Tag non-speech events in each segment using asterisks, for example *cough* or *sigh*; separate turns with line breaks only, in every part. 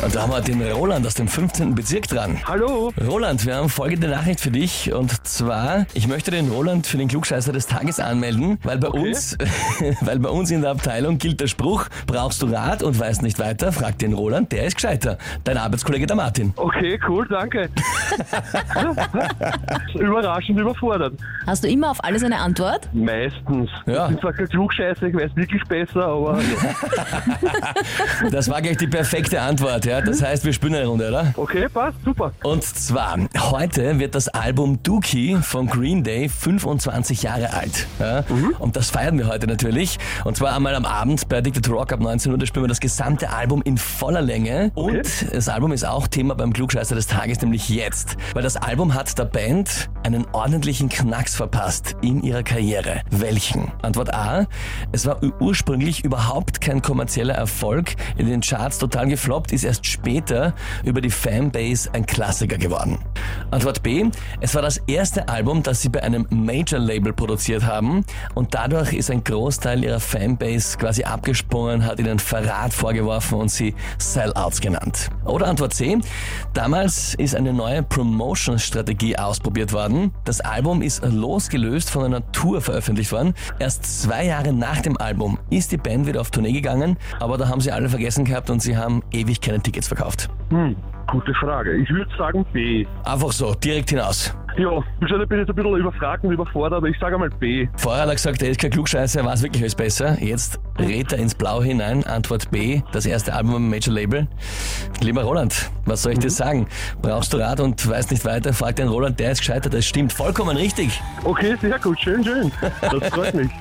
Und da haben wir den Roland aus dem 15. Bezirk dran.
Hallo.
Roland, wir haben folgende Nachricht für dich. Und zwar, ich möchte den Roland für den Klugscheißer des Tages anmelden, weil bei uns, *laughs* weil bei uns in der Abteilung gilt der Spruch, brauchst du Rat und weißt nicht weiter, frag den Roland, der ist gescheiter. Dein Arbeitskollege der Martin.
Okay, cool, danke. *laughs* Überraschend überfordert.
Hast du immer auf alles eine Antwort?
Meistens.
Ja.
Ich bin zwar kein Klugscheißer, ich weiß wirklich besser, aber *laughs*
Das war gleich die perfekte Antwort, ja. Das heißt, wir spielen eine Runde, oder?
okay, passt, super.
Und zwar, heute wird das Album Dookie von Green Day 25 Jahre alt. Ja? Und das feiern wir heute natürlich. Und zwar einmal am Abend bei Addicted Rock ab 19 Uhr, da spielen wir das gesamte Album in voller Länge. Und das Album ist auch Thema beim Klugscheißer des Tages, nämlich jetzt. Weil das Album hat der Band einen ordentlichen Knacks verpasst in ihrer Karriere. Welchen? Antwort A. Es war ur- ursprünglich überhaupt kein kommerzieller Erfolg, in den Charts total gefloppt, ist erst später über die Fanbase ein Klassiker geworden. Antwort B. Es war das erste Album, das sie bei einem Major-Label produziert haben und dadurch ist ein Großteil ihrer Fanbase quasi abgesprungen, hat ihnen Verrat vorgeworfen und sie Sellouts genannt. Oder Antwort C. Damals ist eine neue Promotion-Strategie ausprobiert worden. Das Album ist losgelöst von einer Tour veröffentlicht worden. Erst zwei Jahre nach dem Album ist die Band wieder auf Tournee gegangen, aber da haben sie alle vergessen gehabt und sie haben ewig keine Tickets verkauft.
Hm, gute Frage. Ich würde sagen B.
Einfach so, direkt hinaus.
Ja, wahrscheinlich bin ich jetzt ein bisschen überfragt und überfordert, aber ich sage einmal B.
Vorher hat er gesagt, er ist kein Klugscheißer, er weiß wirklich alles besser. Jetzt rät er ins Blau hinein. Antwort B, das erste Album am Major Label. Lieber Roland, was soll ich dir sagen? Brauchst du Rat und weißt nicht weiter? Frag den Roland, der ist gescheitert. Das stimmt vollkommen richtig.
Okay, sehr gut, schön, schön. Das freut mich. *laughs*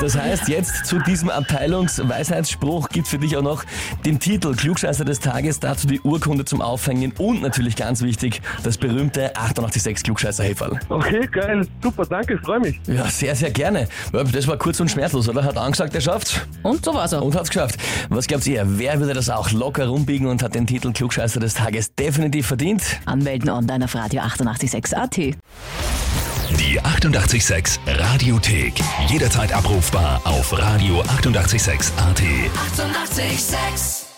Das heißt, jetzt zu diesem Abteilungsweisheitsspruch gibt für dich auch noch den Titel Klugscheißer des Tages, dazu die Urkunde zum Aufhängen und natürlich ganz wichtig, das berühmte 886 klugscheißer -Häferl.
Okay, geil, super, danke, freue mich.
Ja, sehr, sehr gerne. Das war kurz und schmerzlos, oder? Hat angesagt, er schafft's.
Und so war's auch.
Und hat's geschafft. Was glaubt ihr? Wer würde das auch locker rumbiegen und hat den Titel Klugscheißer des Tages definitiv verdient?
Anmelden online auf Radio 886 AT.
Die 88,6 Radiothek. Jederzeit abrufbar auf radio886.at. 88,6.
Eighty-eight, sex.